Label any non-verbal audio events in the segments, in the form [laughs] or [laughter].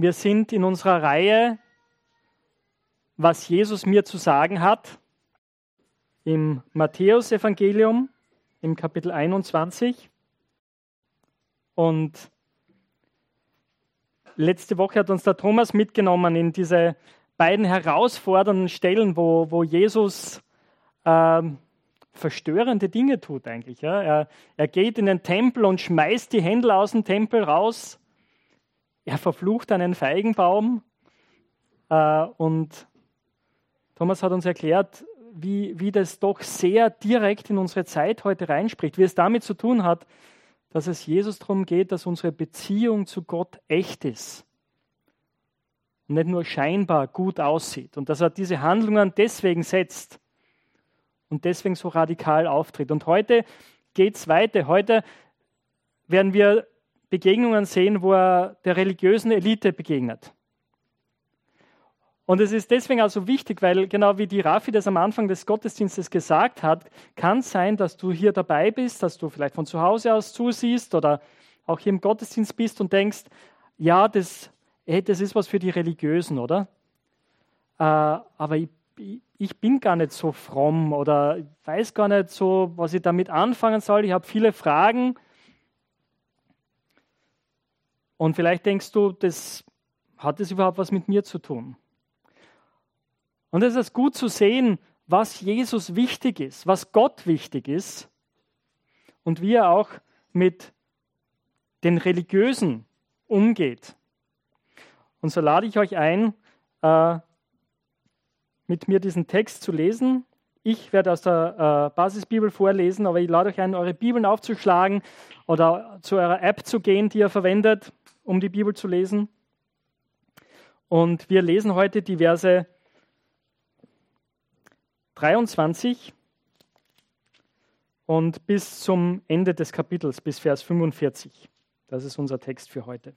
Wir sind in unserer Reihe, was Jesus mir zu sagen hat, im Matthäusevangelium im Kapitel 21. Und letzte Woche hat uns der Thomas mitgenommen in diese beiden herausfordernden Stellen, wo, wo Jesus äh, verstörende Dinge tut eigentlich. Ja. Er, er geht in den Tempel und schmeißt die Händler aus dem Tempel raus er verflucht einen Feigenbaum äh, und Thomas hat uns erklärt, wie, wie das doch sehr direkt in unsere Zeit heute reinspricht, wie es damit zu tun hat, dass es Jesus darum geht, dass unsere Beziehung zu Gott echt ist und nicht nur scheinbar gut aussieht und dass er diese Handlungen deswegen setzt und deswegen so radikal auftritt. Und heute geht es weiter. Heute werden wir Begegnungen sehen, wo er der religiösen Elite begegnet. Und es ist deswegen also wichtig, weil genau wie die Rafi das am Anfang des Gottesdienstes gesagt hat, kann es sein, dass du hier dabei bist, dass du vielleicht von zu Hause aus zusiehst oder auch hier im Gottesdienst bist und denkst, ja, das, hey, das ist was für die Religiösen, oder? Äh, aber ich, ich bin gar nicht so fromm oder weiß gar nicht so, was ich damit anfangen soll. Ich habe viele Fragen und vielleicht denkst du, das hat das überhaupt was mit mir zu tun? Und es ist gut zu sehen, was Jesus wichtig ist, was Gott wichtig ist und wie er auch mit den Religiösen umgeht. Und so lade ich euch ein, äh, mit mir diesen Text zu lesen. Ich werde aus der äh, Basisbibel vorlesen, aber ich lade euch ein, eure Bibeln aufzuschlagen oder zu eurer App zu gehen, die ihr verwendet um die Bibel zu lesen. Und wir lesen heute die Verse 23 und bis zum Ende des Kapitels, bis Vers 45. Das ist unser Text für heute.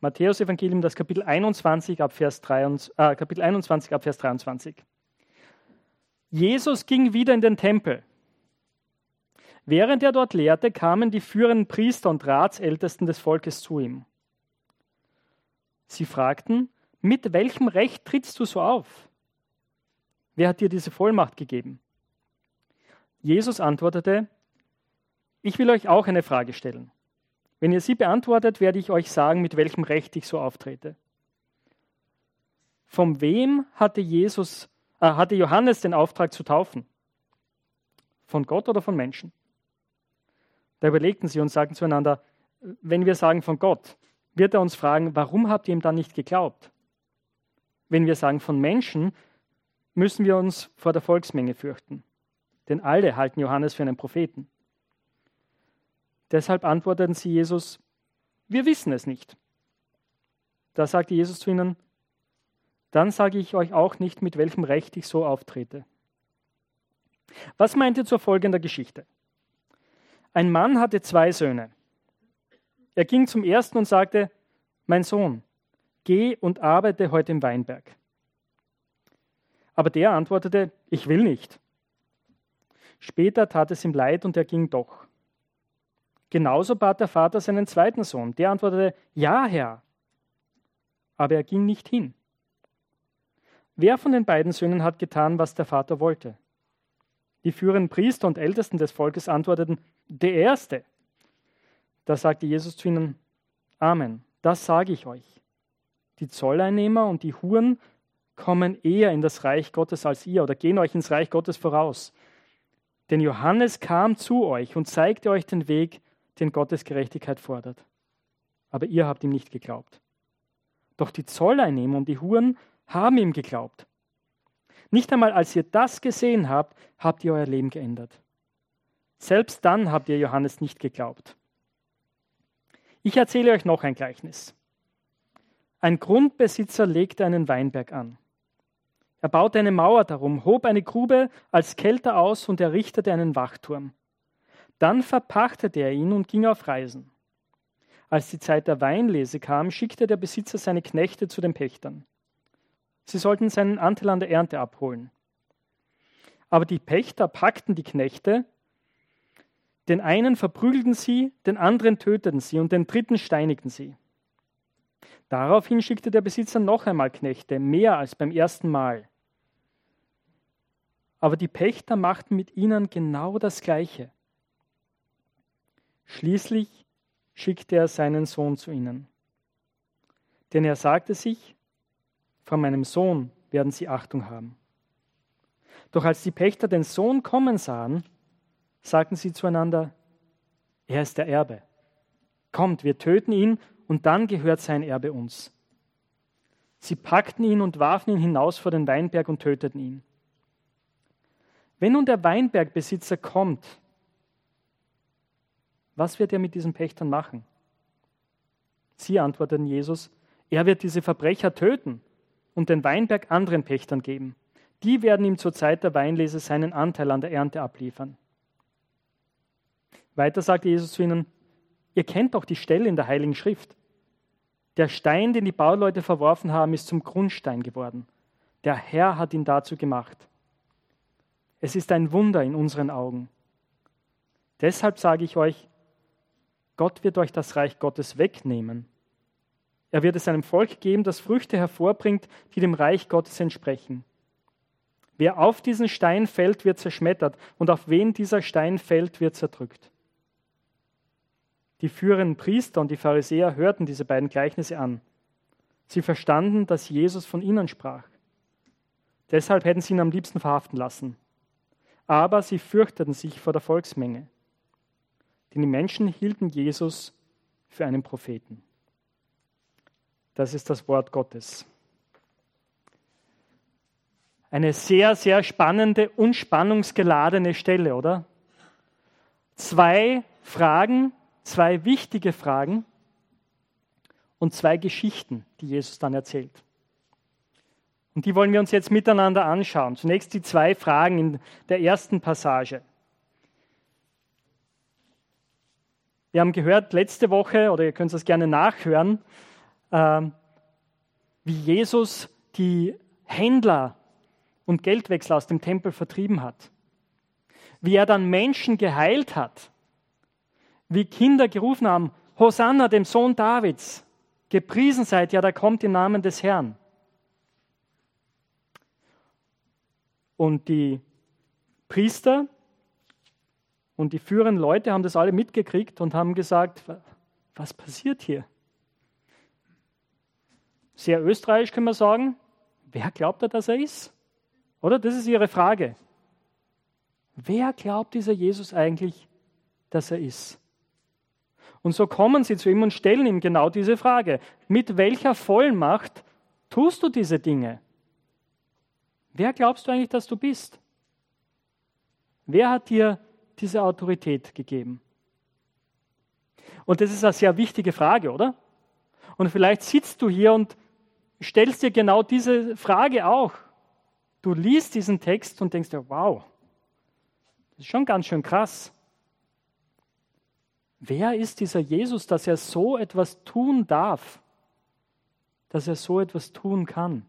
Matthäus Evangelium, das Kapitel 21 ab Vers, 23, äh, Kapitel 21 ab Vers 23. Jesus ging wieder in den Tempel Während er dort lehrte, kamen die führenden Priester und Ratsältesten des Volkes zu ihm. Sie fragten, mit welchem Recht trittst du so auf? Wer hat dir diese Vollmacht gegeben? Jesus antwortete, ich will euch auch eine Frage stellen. Wenn ihr sie beantwortet, werde ich euch sagen, mit welchem Recht ich so auftrete. Von wem hatte Jesus, äh, hatte Johannes den Auftrag zu taufen? Von Gott oder von Menschen? Da überlegten sie und sagten zueinander, wenn wir sagen von Gott, wird er uns fragen, warum habt ihr ihm dann nicht geglaubt? Wenn wir sagen von Menschen, müssen wir uns vor der Volksmenge fürchten, denn alle halten Johannes für einen Propheten. Deshalb antworteten sie Jesus, wir wissen es nicht. Da sagte Jesus zu ihnen, dann sage ich euch auch nicht, mit welchem Recht ich so auftrete. Was meint ihr zur folgenden Geschichte? Ein Mann hatte zwei Söhne. Er ging zum ersten und sagte, mein Sohn, geh und arbeite heute im Weinberg. Aber der antwortete, ich will nicht. Später tat es ihm leid und er ging doch. Genauso bat der Vater seinen zweiten Sohn. Der antwortete, ja, Herr. Aber er ging nicht hin. Wer von den beiden Söhnen hat getan, was der Vater wollte? Die führenden Priester und Ältesten des Volkes antworteten, der Erste. Da sagte Jesus zu ihnen, Amen, das sage ich euch. Die Zolleinnehmer und die Huren kommen eher in das Reich Gottes als ihr oder gehen euch ins Reich Gottes voraus. Denn Johannes kam zu euch und zeigte euch den Weg, den Gottes Gerechtigkeit fordert. Aber ihr habt ihm nicht geglaubt. Doch die Zolleinnehmer und die Huren haben ihm geglaubt. Nicht einmal als ihr das gesehen habt, habt ihr euer Leben geändert. Selbst dann habt ihr Johannes nicht geglaubt. Ich erzähle euch noch ein Gleichnis. Ein Grundbesitzer legte einen Weinberg an. Er baute eine Mauer darum, hob eine Grube als Kelter aus und errichtete einen Wachturm. Dann verpachtete er ihn und ging auf Reisen. Als die Zeit der Weinlese kam, schickte der Besitzer seine Knechte zu den Pächtern. Sie sollten seinen Anteil an der Ernte abholen. Aber die Pächter packten die Knechte, Den einen verprügelten sie, den anderen töteten sie und den dritten steinigten sie. Daraufhin schickte der Besitzer noch einmal Knechte, mehr als beim ersten Mal. Aber die Pächter machten mit ihnen genau das Gleiche. Schließlich schickte er seinen Sohn zu ihnen. Denn er sagte sich, von meinem Sohn werden sie Achtung haben. Doch als die Pächter den Sohn kommen sahen, sagten sie zueinander, er ist der Erbe. Kommt, wir töten ihn und dann gehört sein Erbe uns. Sie packten ihn und warfen ihn hinaus vor den Weinberg und töteten ihn. Wenn nun der Weinbergbesitzer kommt, was wird er mit diesen Pächtern machen? Sie antworteten Jesus, er wird diese Verbrecher töten und den Weinberg anderen Pächtern geben. Die werden ihm zur Zeit der Weinlese seinen Anteil an der Ernte abliefern. Weiter sagte Jesus zu ihnen, ihr kennt doch die Stelle in der Heiligen Schrift. Der Stein, den die Bauleute verworfen haben, ist zum Grundstein geworden. Der Herr hat ihn dazu gemacht. Es ist ein Wunder in unseren Augen. Deshalb sage ich euch, Gott wird euch das Reich Gottes wegnehmen. Er wird es einem Volk geben, das Früchte hervorbringt, die dem Reich Gottes entsprechen. Wer auf diesen Stein fällt, wird zerschmettert, und auf wen dieser Stein fällt, wird zerdrückt. Die führenden Priester und die Pharisäer hörten diese beiden Gleichnisse an. Sie verstanden, dass Jesus von ihnen sprach. Deshalb hätten sie ihn am liebsten verhaften lassen. Aber sie fürchteten sich vor der Volksmenge. Denn die Menschen hielten Jesus für einen Propheten. Das ist das Wort Gottes. Eine sehr, sehr spannende und spannungsgeladene Stelle, oder? Zwei Fragen, zwei wichtige Fragen und zwei Geschichten, die Jesus dann erzählt. Und die wollen wir uns jetzt miteinander anschauen. Zunächst die zwei Fragen in der ersten Passage. Wir haben gehört letzte Woche, oder ihr könnt es gerne nachhören, ähm, wie Jesus die Händler und Geldwechsler aus dem Tempel vertrieben hat. Wie er dann Menschen geheilt hat wie Kinder gerufen haben, Hosanna, dem Sohn Davids, gepriesen seid, ja, da kommt im Namen des Herrn. Und die Priester und die führenden Leute haben das alle mitgekriegt und haben gesagt, was passiert hier? Sehr österreichisch können wir sagen, wer glaubt er, dass er ist? Oder? Das ist ihre Frage. Wer glaubt dieser Jesus eigentlich, dass er ist? Und so kommen sie zu ihm und stellen ihm genau diese Frage. Mit welcher Vollmacht tust du diese Dinge? Wer glaubst du eigentlich, dass du bist? Wer hat dir diese Autorität gegeben? Und das ist eine sehr wichtige Frage, oder? Und vielleicht sitzt du hier und stellst dir genau diese Frage auch. Du liest diesen Text und denkst dir, wow, das ist schon ganz schön krass. Wer ist dieser Jesus, dass er so etwas tun darf, dass er so etwas tun kann?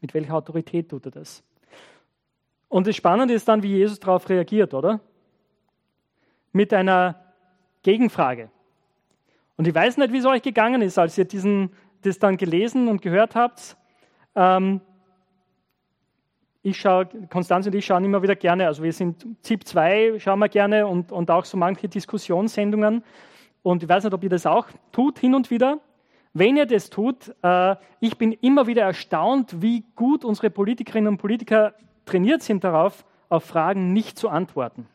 Mit welcher Autorität tut er das? Und das Spannende ist dann, wie Jesus darauf reagiert, oder? Mit einer Gegenfrage. Und ich weiß nicht, wie es euch gegangen ist, als ihr diesen, das dann gelesen und gehört habt. Ähm, ich schaue, Konstanz und ich schauen immer wieder gerne, also wir sind ZIP 2, schauen wir gerne und, und auch so manche Diskussionssendungen. Und ich weiß nicht, ob ihr das auch tut, hin und wieder. Wenn ihr das tut, äh, ich bin immer wieder erstaunt, wie gut unsere Politikerinnen und Politiker trainiert sind darauf, auf Fragen nicht zu antworten.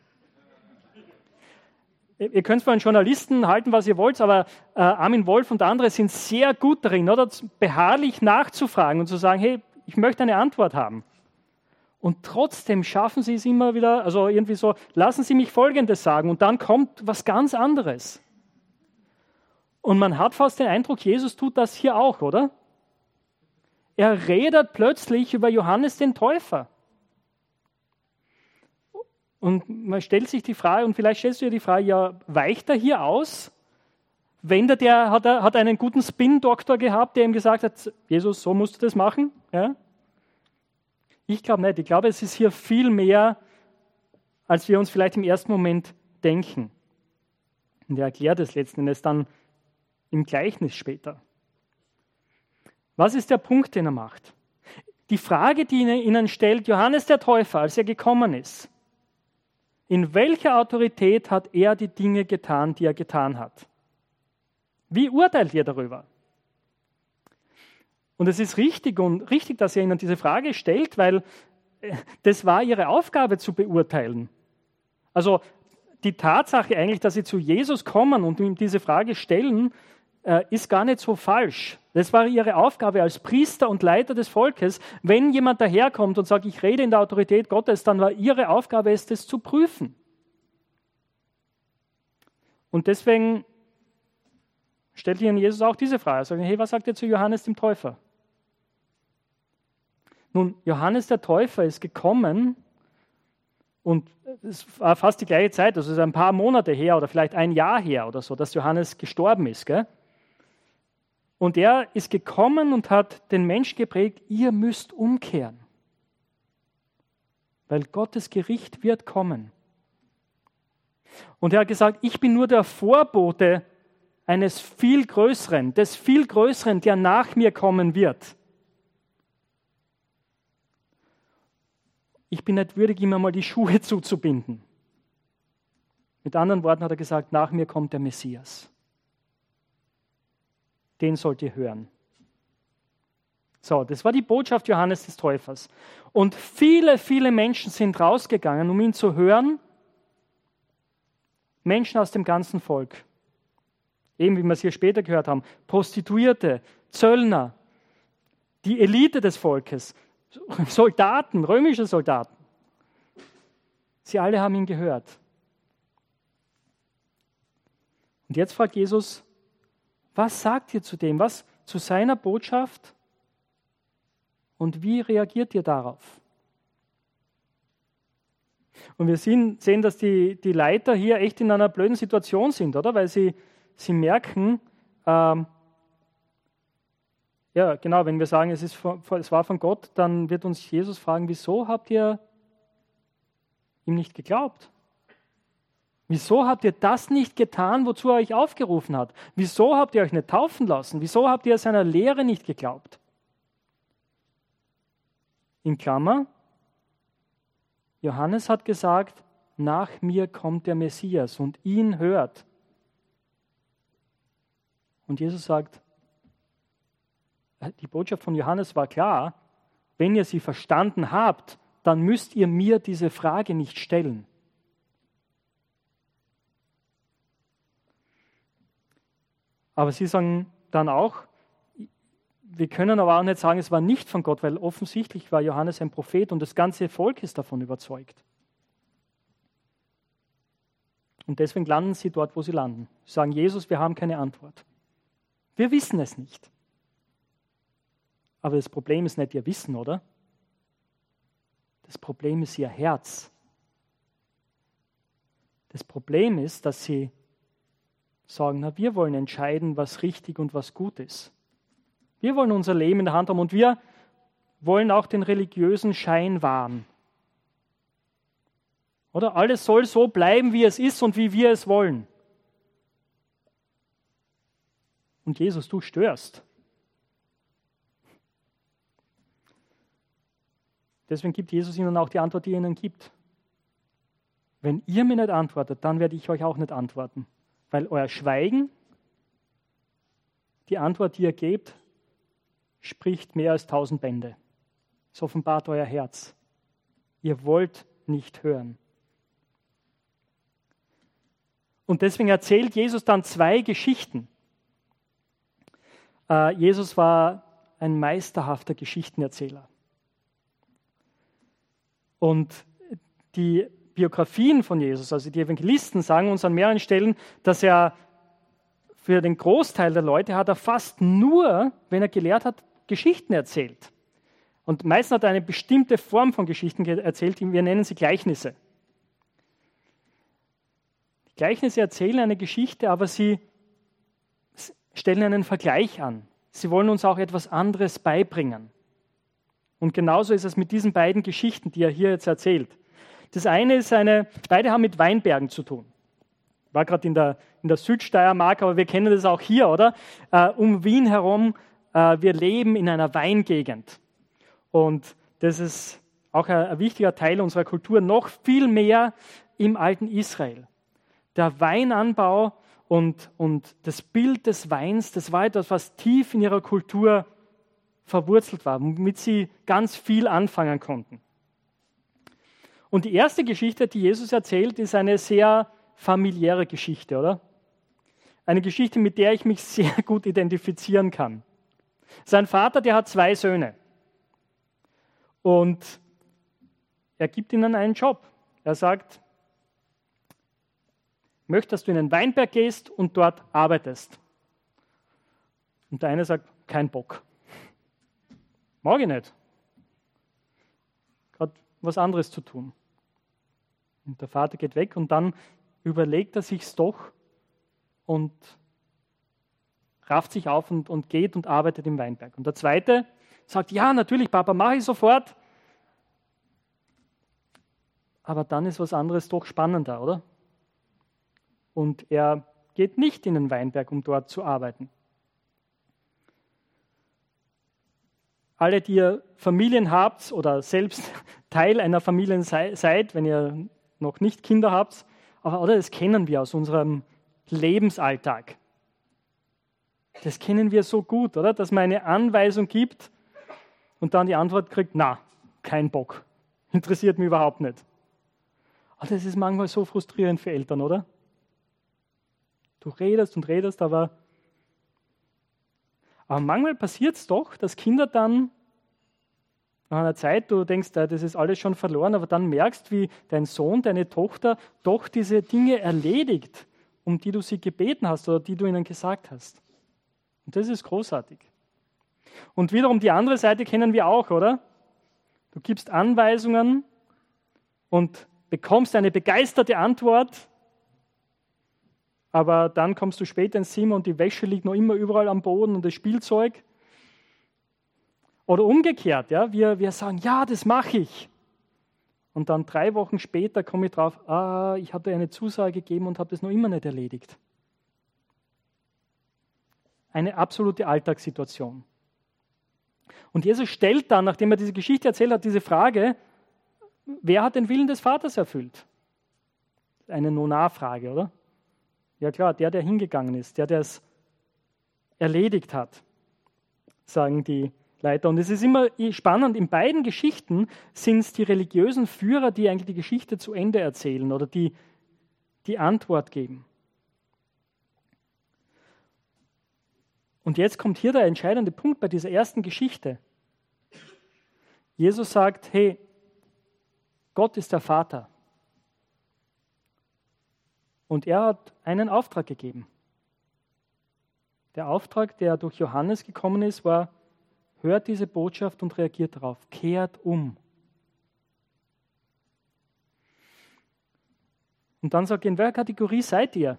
Ihr könnt von Journalisten halten, was ihr wollt, aber äh, Armin Wolf und andere sind sehr gut darin, oder beharrlich nachzufragen und zu sagen, hey, ich möchte eine Antwort haben. Und trotzdem schaffen sie es immer wieder, also irgendwie so, lassen Sie mich Folgendes sagen und dann kommt was ganz anderes. Und man hat fast den Eindruck, Jesus tut das hier auch, oder? Er redet plötzlich über Johannes den Täufer. Und man stellt sich die Frage, und vielleicht stellst du dir die Frage, ja, weicht er hier aus? Wenn der, der hat, er, hat einen guten Spin-Doktor gehabt, der ihm gesagt hat, Jesus, so musst du das machen. Ja? Ich glaube nicht. Ich glaube, es ist hier viel mehr als wir uns vielleicht im ersten Moment denken. Und er erklärt es letzten Endes dann im Gleichnis später. Was ist der Punkt, den er macht? Die Frage, die ihnen stellt Johannes der Täufer, als er gekommen ist. In welcher Autorität hat er die Dinge getan, die er getan hat? Wie urteilt ihr darüber? Und es ist richtig und richtig, dass er ihnen diese Frage stellt, weil äh, das war ihre Aufgabe zu beurteilen. Also die Tatsache eigentlich, dass sie zu Jesus kommen und ihm diese Frage stellen, äh, ist gar nicht so falsch. Das war ihre Aufgabe als Priester und Leiter des Volkes. Wenn jemand daherkommt und sagt, ich rede in der Autorität Gottes, dann war ihre Aufgabe es, das zu prüfen. Und deswegen stellt ihnen Jesus auch diese Frage. Sagen, hey, was sagt ihr zu Johannes dem Täufer? Nun, Johannes der Täufer ist gekommen und es war fast die gleiche Zeit, also es ist ein paar Monate her oder vielleicht ein Jahr her oder so, dass Johannes gestorben ist. Gell? Und er ist gekommen und hat den Menschen geprägt, ihr müsst umkehren, weil Gottes Gericht wird kommen. Und er hat gesagt, ich bin nur der Vorbote eines viel Größeren, des viel Größeren, der nach mir kommen wird. Ich bin nicht würdig, ihm einmal die Schuhe [laughs] zuzubinden. Mit anderen Worten hat er gesagt, nach mir kommt der Messias. Den sollt ihr hören. So, das war die Botschaft Johannes des Täufers. Und viele, viele Menschen sind rausgegangen, um ihn zu hören. Menschen aus dem ganzen Volk. Eben wie wir es hier später gehört haben. Prostituierte, Zöllner, die Elite des Volkes, [laughs] Soldaten, römische Soldaten. Sie alle haben ihn gehört. Und jetzt fragt Jesus, was sagt ihr zu dem? Was zu seiner Botschaft? Und wie reagiert ihr darauf? Und wir sehen, sehen dass die, die Leiter hier echt in einer blöden Situation sind, oder? Weil sie, sie merken, ähm, ja, genau, wenn wir sagen, es, ist von, es war von Gott, dann wird uns Jesus fragen, wieso habt ihr ihm nicht geglaubt? Wieso habt ihr das nicht getan, wozu er euch aufgerufen hat? Wieso habt ihr euch nicht taufen lassen? Wieso habt ihr seiner Lehre nicht geglaubt? In Klammer, Johannes hat gesagt, nach mir kommt der Messias und ihn hört. Und Jesus sagt, die Botschaft von Johannes war klar, wenn ihr sie verstanden habt, dann müsst ihr mir diese Frage nicht stellen. Aber sie sagen dann auch, wir können aber auch nicht sagen, es war nicht von Gott, weil offensichtlich war Johannes ein Prophet und das ganze Volk ist davon überzeugt. Und deswegen landen sie dort, wo sie landen. Sie sagen, Jesus, wir haben keine Antwort. Wir wissen es nicht. Aber das Problem ist nicht ihr Wissen, oder? Das Problem ist ihr Herz. Das Problem ist, dass sie sagen, na, wir wollen entscheiden, was richtig und was gut ist. Wir wollen unser Leben in der Hand haben und wir wollen auch den religiösen Schein wahren. Oder alles soll so bleiben, wie es ist und wie wir es wollen. Und Jesus, du störst. Deswegen gibt Jesus ihnen auch die Antwort, die er ihnen gibt. Wenn ihr mir nicht antwortet, dann werde ich euch auch nicht antworten. Weil euer Schweigen, die Antwort, die ihr gebt, spricht mehr als tausend Bände. Es offenbart euer Herz. Ihr wollt nicht hören. Und deswegen erzählt Jesus dann zwei Geschichten. Äh, Jesus war ein meisterhafter Geschichtenerzähler. Und die Biografien von Jesus, also die Evangelisten, sagen uns an mehreren Stellen, dass er für den Großteil der Leute hat er fast nur, wenn er gelehrt hat, Geschichten erzählt. Und meistens hat er eine bestimmte Form von Geschichten erzählt, wir nennen sie Gleichnisse. Die Gleichnisse erzählen eine Geschichte, aber sie stellen einen Vergleich an. Sie wollen uns auch etwas anderes beibringen. Und genauso ist es mit diesen beiden Geschichten, die er hier jetzt erzählt. Das eine ist eine, beide haben mit Weinbergen zu tun. War gerade in der, in der Südsteiermark, aber wir kennen das auch hier, oder? Äh, um Wien herum, äh, wir leben in einer Weingegend. Und das ist auch ein, ein wichtiger Teil unserer Kultur, noch viel mehr im alten Israel. Der Weinanbau und, und das Bild des Weins, das war etwas, was tief in ihrer Kultur verwurzelt war, womit sie ganz viel anfangen konnten. Und die erste Geschichte, die Jesus erzählt, ist eine sehr familiäre Geschichte, oder? Eine Geschichte, mit der ich mich sehr [laughs] gut identifizieren kann. Sein Vater, der hat zwei Söhne. Und er gibt ihnen einen Job. Er sagt, möchte, dass du in den Weinberg gehst und dort arbeitest. Und der eine sagt, kein Bock. Mag ich nicht. Gerade was anderes zu tun. Und der Vater geht weg und dann überlegt er sich's doch und rafft sich auf und, und geht und arbeitet im Weinberg. Und der zweite sagt, ja, natürlich, Papa, mache ich sofort. Aber dann ist was anderes doch spannender, oder? Und er geht nicht in den Weinberg, um dort zu arbeiten. Alle, die ihr Familien habt oder selbst [laughs] Teil einer Familie seid, wenn ihr noch nicht Kinder habt, oder das kennen wir aus unserem Lebensalltag. Das kennen wir so gut, oder? Dass man eine Anweisung gibt und dann die Antwort kriegt, na, kein Bock, [laughs] interessiert mich überhaupt nicht. Aber das ist manchmal so frustrierend für Eltern, oder? Du redest und redest, aber, aber manchmal passiert es doch, dass Kinder dann nach einer Zeit, du denkst, das ist alles schon verloren, aber dann merkst, wie dein Sohn, deine Tochter doch diese Dinge erledigt, um die du sie gebeten hast oder die du ihnen gesagt hast. Und das ist großartig. Und wiederum die andere Seite kennen wir auch, oder? Du gibst Anweisungen und bekommst eine begeisterte Antwort aber dann kommst du später ins Zimmer und die Wäsche liegt noch immer überall am Boden und das Spielzeug. Oder umgekehrt, ja, wir, wir sagen, ja, das mache ich. Und dann drei Wochen später komme ich drauf, ah, ich habe dir eine Zusage gegeben und habe das noch immer nicht erledigt. Eine absolute Alltagssituation. Und Jesus stellt dann, nachdem er diese Geschichte erzählt hat, diese Frage, wer hat den Willen des Vaters erfüllt? Eine Nona-Frage, oder? Ja klar, der, der hingegangen ist, der, der es erledigt hat, sagen die Leiter. Und es ist immer spannend, in beiden Geschichten sind es die religiösen Führer, die eigentlich die Geschichte zu Ende erzählen oder die die Antwort geben. Und jetzt kommt hier der entscheidende Punkt bei dieser ersten Geschichte. Jesus sagt, hey, Gott ist der Vater. Und er hat einen Auftrag gegeben. Der Auftrag, der durch Johannes gekommen ist, war, hört diese Botschaft und reagiert darauf, kehrt um. Und dann sagt er, in welcher Kategorie seid ihr?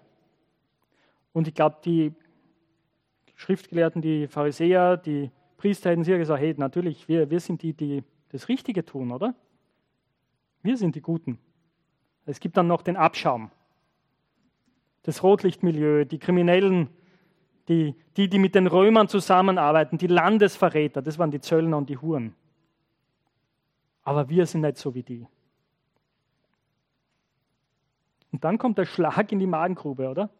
Und ich glaube, die Schriftgelehrten, die Pharisäer, die Priester hätten sicher gesagt, hey, natürlich, wir, wir sind die, die das Richtige tun, oder? Wir sind die Guten. Es gibt dann noch den Abschaum das Rotlichtmilieu, die Kriminellen, die, die, die mit den Römern zusammenarbeiten, die Landesverräter, das waren die Zöllner und die Huren. Aber wir sind nicht so wie die. Und dann kommt der Schlag in die Magengrube, oder?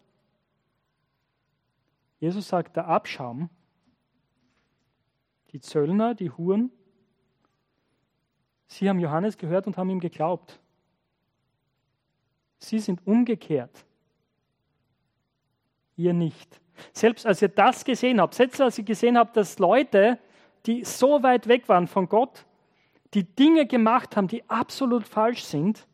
Jesus sagt, der Abschaum, die Zöllner, die Huren, sie haben Johannes gehört und haben ihm geglaubt. Sie sind umgekehrt ihr nicht. Selbst als ihr das gesehen habt, selbst als ihr gesehen habt, dass Leute, die so weit weg waren von Gott, die Dinge gemacht haben, die absolut falsch sind,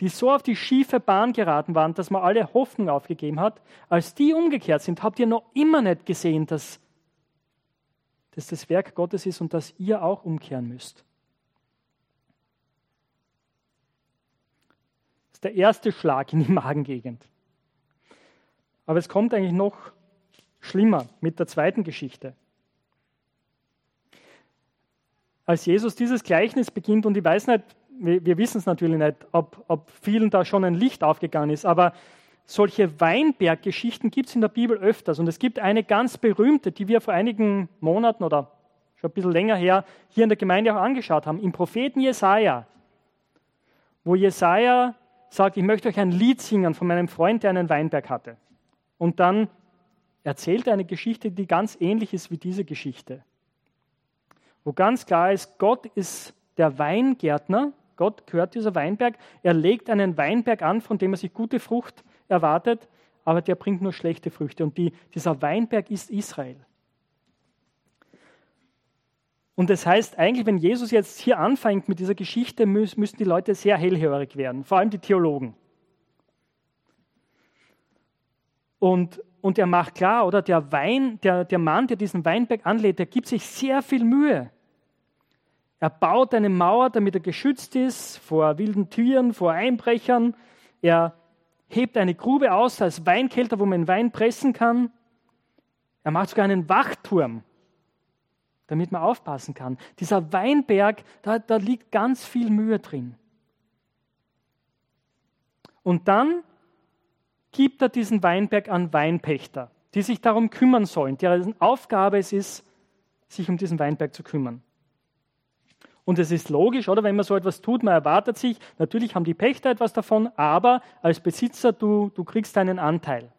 die so auf die schiefe Bahn geraten waren, dass man alle Hoffnung aufgegeben hat, als die umgekehrt sind, habt ihr noch immer nicht gesehen, dass, dass das Werk Gottes ist und dass ihr auch umkehren müsst. Das ist der erste Schlag in die [laughs] Magengegend. Aber es kommt eigentlich noch schlimmer mit der zweiten Geschichte. Als Jesus dieses Gleichnis beginnt, und ich weiß nicht, wir, wissen es natürlich nicht, ob, ob vielen da schon ein Licht aufgegangen ist, aber solche Weinberggeschichten gibt es in der Bibel öfters. Und es gibt eine ganz berühmte, die wir vor einigen Monaten oder schon ein bisschen länger her hier in der Gemeinde auch angeschaut haben, im Propheten Jesaja, wo Jesaja sagt: Ich möchte euch ein Lied singen von meinem Freund, der einen Weinberg hatte. Und dann erzählt er eine Geschichte, die ganz ähnlich ist wie diese Geschichte. Wo ganz klar ist, Gott ist der Weingärtner, Gott gehört dieser Weinberg, er legt einen Weinberg an, von dem er sich gute Frucht erwartet, aber der bringt nur schlechte Früchte. Und die, dieser Weinberg ist Israel. Und das heißt eigentlich, wenn Jesus jetzt hier anfängt mit dieser Geschichte, müssen die Leute sehr hellhörig werden, vor allem die Theologen. Und, und er macht klar, oder der, Wein, der, der Mann, der diesen Weinberg anlädt, der gibt sich sehr viel Mühe. Er baut eine Mauer, damit er geschützt ist vor wilden Tieren, vor Einbrechern. Er hebt eine Grube aus als Weinkelter, wo man Wein pressen kann. Er macht sogar einen Wachturm, damit man aufpassen kann. Dieser Weinberg, da, da liegt ganz viel Mühe drin. Und dann gibt er diesen Weinberg an Weinpächter, die sich darum kümmern sollen, deren Aufgabe es ist, sich um diesen Weinberg zu kümmern. Und es ist logisch, oder? Wenn man so etwas tut, man erwartet sich, natürlich haben die Pächter etwas davon, aber als Besitzer, du, du kriegst deinen Anteil.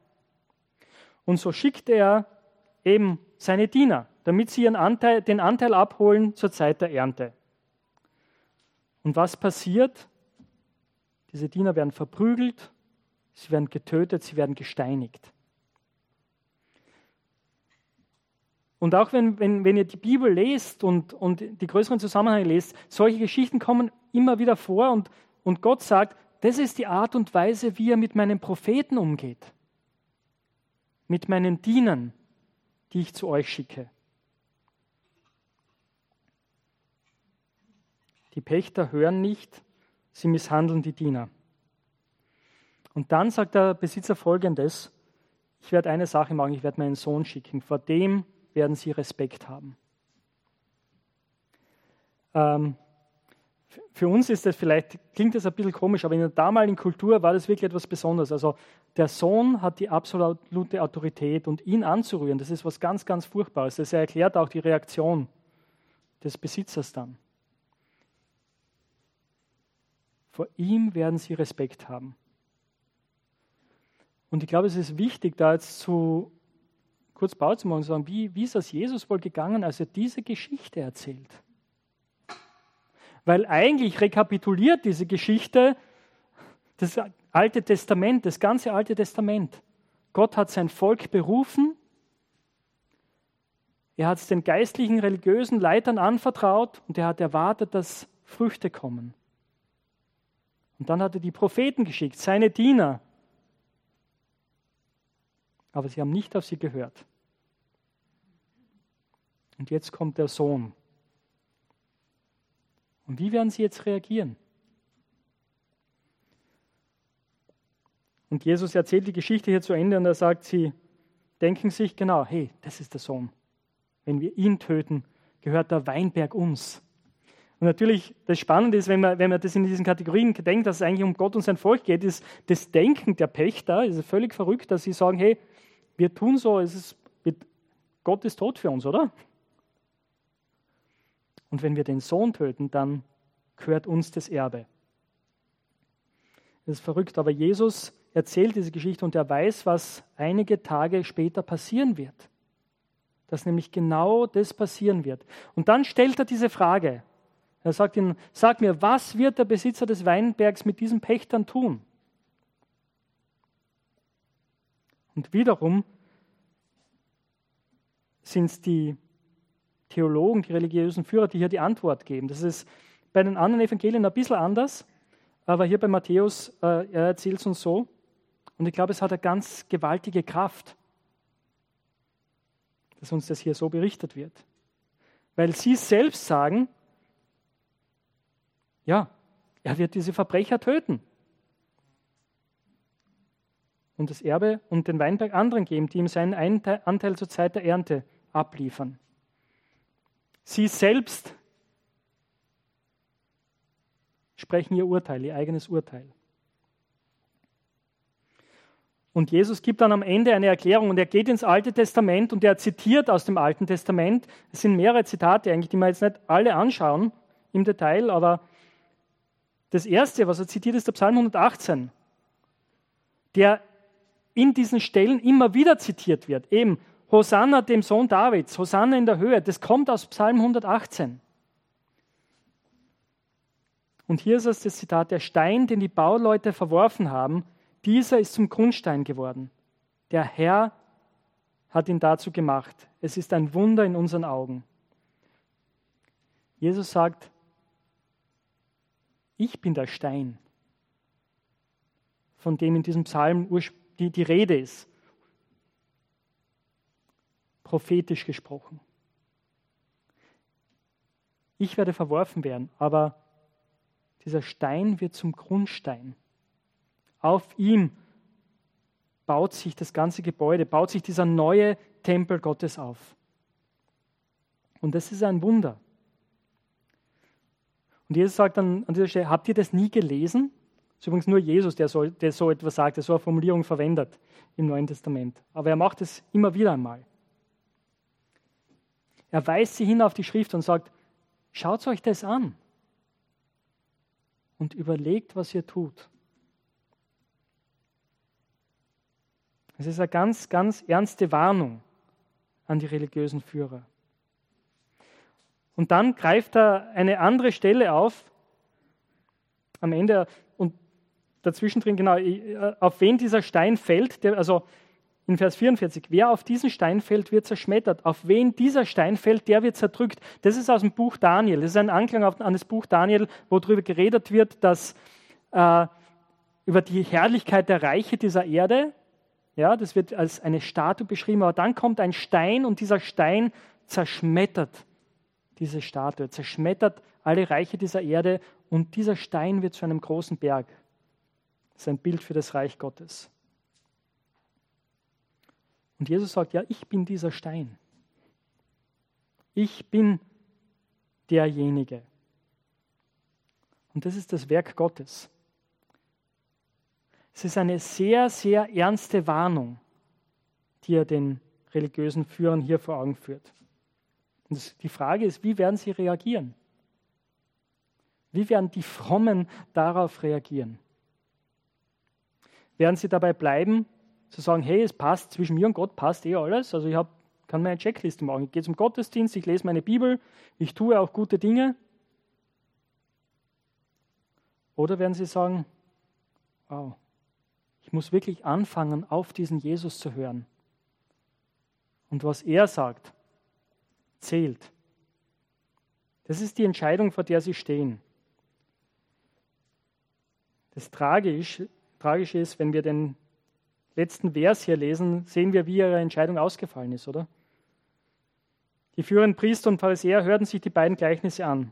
Und so schickt er eben seine Diener, damit sie ihren Anteil, den Anteil abholen zur Zeit der Ernte. Und was passiert? Diese Diener werden verprügelt, sie werden getötet, sie werden gesteinigt. Und auch wenn, wenn, wenn ihr die Bibel lest und, und die größeren Zusammenhänge lest, solche Geschichten kommen immer wieder vor und, und Gott sagt, das ist die Art und Weise, wie er mit meinen Propheten umgeht, mit meinen Dienern, die ich zu euch schicke. Die Pächter hören nicht, sie misshandeln die Diener. Und dann sagt der Besitzer folgendes, ich werde eine Sache machen, ich werde meinen Sohn schicken, vor dem werden sie Respekt haben. Ähm, für uns ist das vielleicht, klingt das ein bisschen komisch, aber in der damaligen Kultur war das wirklich etwas Besonderes. Also der Sohn hat die absolute Autorität und ihn anzurühren, das ist was ganz, ganz Furchtbares. Das erklärt auch die Reaktion des Besitzers dann. Vor ihm werden sie Respekt haben. Und ich glaube, es ist wichtig, da jetzt zu kurz Pause zu machen und sagen, wie, wie ist das Jesus wohl gegangen, als er diese Geschichte erzählt? Weil eigentlich rekapituliert diese Geschichte das Alte Testament, das ganze Alte Testament. Gott hat sein Volk berufen, er hat es den geistlichen, religiösen Leitern anvertraut und er hat erwartet, dass Früchte kommen. Und dann hat er die Propheten geschickt, seine Diener. Aber sie haben nicht auf sie gehört. Und jetzt kommt der Sohn. Und wie werden sie jetzt reagieren? Und Jesus erzählt die Geschichte hier zu Ende und er sagt, sie denken sich genau, hey, das ist der Sohn. Wenn wir ihn töten, gehört der Weinberg uns. Und natürlich, das Spannende ist, wenn man, wenn man das in diesen Kategorien denkt, dass es eigentlich um Gott und sein Volk geht, ist das Denken der Pächter, ist völlig verrückt, dass sie sagen, hey, wir tun so, es ist, Gott ist tot für uns, oder? Und wenn wir den Sohn töten, dann gehört uns das Erbe. Das ist verrückt, aber Jesus erzählt diese Geschichte und er weiß, was einige Tage später passieren wird. Dass nämlich genau das passieren wird. Und dann stellt er diese Frage. Er sagt ihnen, sag mir, was wird der Besitzer des Weinbergs mit diesen Pächtern tun? Und wiederum sind es die Theologen, die religiösen Führer, die hier die Antwort geben. Das ist bei den anderen Evangelien ein bisschen anders, aber hier bei Matthäus, äh, er erzählt es uns so. Und ich glaube, es hat eine ganz gewaltige Kraft, dass uns das hier so berichtet wird. Weil sie selbst sagen, ja, er wird diese Verbrecher töten. Und das Erbe und den Weinberg anderen geben, die ihm seinen Anteil zur Zeit der Ernte abliefern. Sie selbst sprechen ihr Urteil, ihr eigenes Urteil. Und Jesus gibt dann am Ende eine Erklärung und er geht ins Alte Testament und er zitiert aus dem Alten Testament. Es sind mehrere Zitate eigentlich, die wir jetzt nicht alle anschauen im Detail, aber das erste, was er zitiert, ist der Psalm 118, der in diesen Stellen immer wieder zitiert wird. Eben Hosanna dem Sohn Davids, Hosanna in der Höhe, das kommt aus Psalm 118. Und hier ist es das Zitat, der Stein, den die Bauleute verworfen haben, dieser ist zum Grundstein geworden. Der Herr hat ihn dazu gemacht. Es ist ein Wunder in unseren Augen. Jesus sagt, ich bin der Stein, von dem in diesem Psalm die, die Rede ist. Prophetisch gesprochen. Ich werde verworfen werden, aber dieser Stein wird zum Grundstein. Auf ihm baut sich das ganze Gebäude, baut sich dieser neue Tempel Gottes auf. Und das ist ein Wunder. Und Jesus sagt dann an dieser Stelle, habt ihr das nie gelesen? Ist übrigens nur Jesus, der so, der so etwas sagt, der so eine Formulierung verwendet im Neuen Testament. Aber er macht es immer wieder einmal. Er weist sie hin auf die Schrift und sagt, schaut euch das an und überlegt, was ihr tut. Es ist eine ganz, ganz ernste Warnung an die religiösen Führer. Und dann greift er eine andere Stelle auf, am Ende, dazwischen drin, genau, äh, auf wen dieser Stein fällt, der, also in Vers 44, wer auf diesen Stein fällt, wird zerschmettert. Auf wen dieser Stein fällt, der wird zerdrückt. Das ist aus dem Buch Daniel. Das ist ein Anklang an das Buch Daniel, wo darüber geredet wird, dass äh, über die Herrlichkeit der Reiche dieser Erde, ja, das wird als eine Statue beschrieben, aber dann kommt ein Stein und dieser Stein zerschmettert diese Statue, zerschmettert alle Reiche dieser Erde und dieser Stein wird zu einem großen Berg. Ist ein Bild für das Reich Gottes. Und Jesus sagt, ja, ich bin dieser Stein. Ich bin derjenige. Und das ist das Werk Gottes. Es ist eine sehr, sehr ernste Warnung, die er den religiösen Führern hier vor Augen führt. Und die Frage ist, wie werden sie reagieren? Wie werden die Frommen darauf reagieren? Werden sie dabei bleiben, zu sagen, hey, es passt, zwischen mir und Gott passt eh alles, also ich hab, kann meine Checkliste machen. Ich gehe zum Gottesdienst, ich lese meine Bibel, ich tue auch gute Dinge. Oder werden sie sagen, wow, ich muss wirklich anfangen, auf diesen Jesus zu hören. Und was er sagt, zählt. Das ist die Entscheidung, vor der sie stehen. Das Tragische, Tragische ist, wenn wir den letzten Vers hier lesen, sehen wir, wie ihre Entscheidung ausgefallen ist, oder? Die führenden Priester und Pharisäer hörten sich die beiden Gleichnisse an.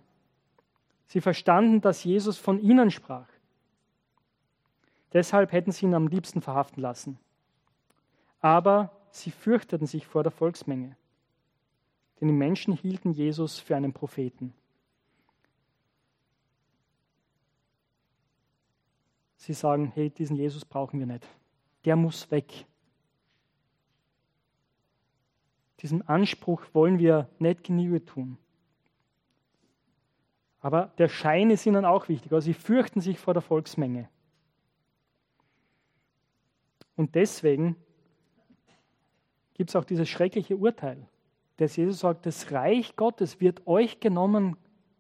Sie verstanden, dass Jesus von ihnen sprach. Deshalb hätten sie ihn am liebsten verhaften lassen. Aber sie fürchteten sich vor der Volksmenge, denn die Menschen hielten Jesus für einen Propheten. Sie sagen, hey, diesen Jesus brauchen wir nicht. Der muss weg. Diesem Anspruch wollen wir nicht Genüge tun. Aber der Schein ist ihnen auch wichtig. Also sie fürchten sich vor der Volksmenge. Und deswegen gibt es auch dieses schreckliche Urteil, dass Jesus sagt, das Reich Gottes wird euch genommen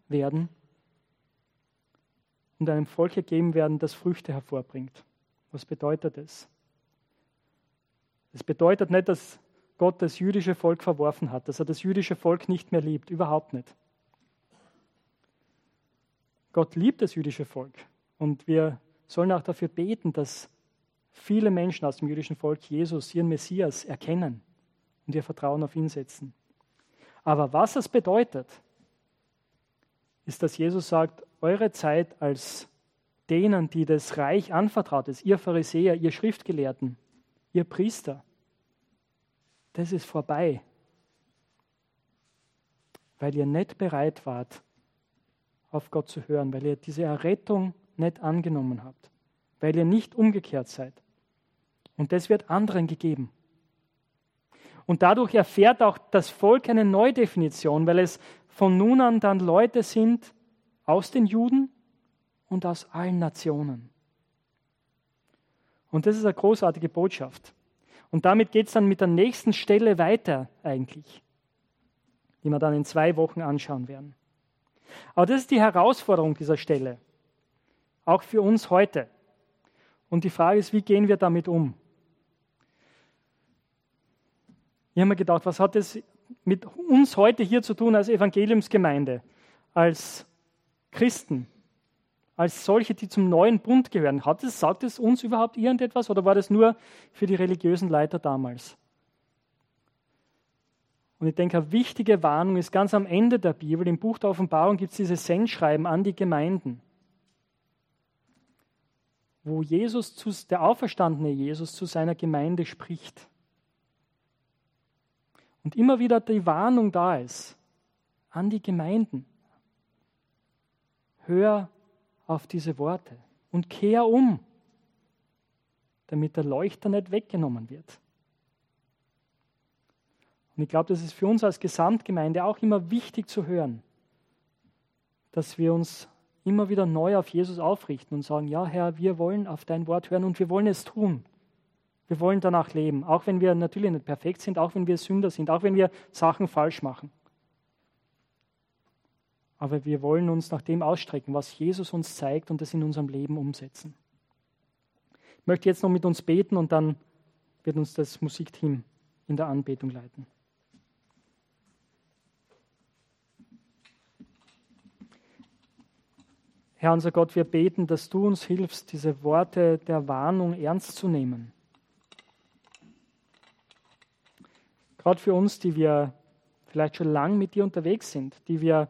werden und einem Volk gegeben werden, das Früchte hervorbringt. Was bedeutet das? Es bedeutet nicht, dass Gott das jüdische Volk verworfen hat, dass er das jüdische Volk nicht mehr liebt, überhaupt nicht. Gott liebt das jüdische Volk und wir sollen auch dafür beten, dass viele Menschen aus dem jüdischen Volk Jesus, ihren Messias, erkennen und ihr Vertrauen auf ihn setzen. Aber was es bedeutet, ist, dass Jesus sagt, eure Zeit als denen, die das Reich anvertraut ist, ihr Pharisäer, ihr Schriftgelehrten, ihr Priester, das ist vorbei, weil ihr nicht bereit wart, auf Gott zu hören, weil ihr diese Errettung nicht angenommen habt, weil ihr nicht umgekehrt seid. Und das wird anderen gegeben. Und dadurch erfährt auch das Volk eine Neudefinition, weil es von nun an dann Leute sind aus den Juden und aus allen Nationen. Und das ist eine großartige Botschaft. Und damit geht es dann mit der nächsten Stelle weiter eigentlich, die wir dann in zwei Wochen anschauen werden. Aber das ist die Herausforderung dieser Stelle, auch für uns heute. Und die Frage ist, wie gehen wir damit um? Ich habe mir gedacht, was hat es mit uns heute hier zu tun als Evangeliumsgemeinde, als Christen, als solche, die zum neuen Bund gehören? Hat es, sagt es uns überhaupt irgendetwas oder war das nur für die religiösen Leiter damals? Und ich denke, eine wichtige Warnung ist ganz am Ende der Bibel. Im Buch der Offenbarung gibt es dieses Sendschreiben an die Gemeinden, wo Jesus, zu, der auferstandene Jesus, zu seiner Gemeinde spricht. Und immer wieder die Warnung da ist an die Gemeinden. Hör auf diese Worte und kehr um, damit der Leuchter nicht weggenommen wird. Und ich glaube, das ist für uns als Gesamtgemeinde auch immer wichtig zu hören, dass wir uns immer wieder neu auf Jesus aufrichten und sagen, ja Herr, wir wollen auf dein Wort hören und wir wollen es tun. Wir wollen danach leben, auch wenn wir natürlich nicht perfekt sind, auch wenn wir Sünder sind, auch wenn wir Sachen falsch machen. Aber wir wollen uns nach dem ausstrecken, was Jesus uns zeigt und das in unserem Leben umsetzen. Ich möchte jetzt noch mit uns beten und dann wird uns das Musikteam in der Anbetung leiten. Herr unser Gott, wir beten, dass du uns hilfst, diese Worte der Warnung ernst zu nehmen Gerade für uns, die wir vielleicht schon lang mit dir unterwegs sind, die wir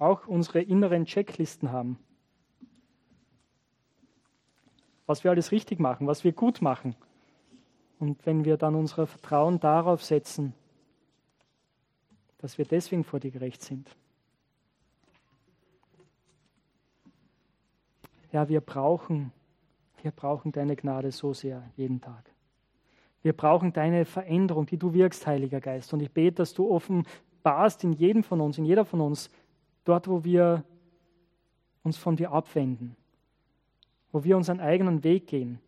auch unsere inneren Checklisten haben. Was wir alles richtig machen, was wir gut machen. Und wenn wir dann unser Vertrauen darauf setzen, dass wir deswegen vor dir gerecht sind. Ja, wir brauchen, wir brauchen deine Gnade so sehr jeden Tag. Wir brauchen deine Veränderung, die du wirkst, Heiliger Geist. Und ich bete, dass du offenbarst in jedem von uns, in jeder von uns, dort, wo wir uns von dir abwenden, wo wir unseren eigenen Weg gehen.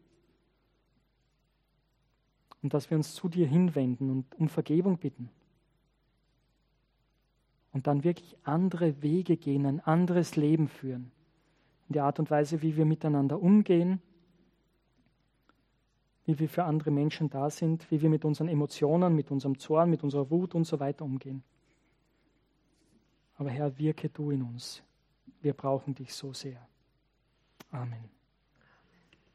Und dass wir uns zu dir hinwenden und um Vergebung bitten. Und dann wirklich andere Wege gehen, ein anderes Leben führen. In der Art und Weise, wie wir miteinander umgehen wie wir für andere Menschen da sind, wie wir mit unseren Emotionen, mit unserem Zorn, mit unserer Wut und so weiter umgehen. Aber Herr, wirke du in uns. Wir brauchen dich so sehr. Amen.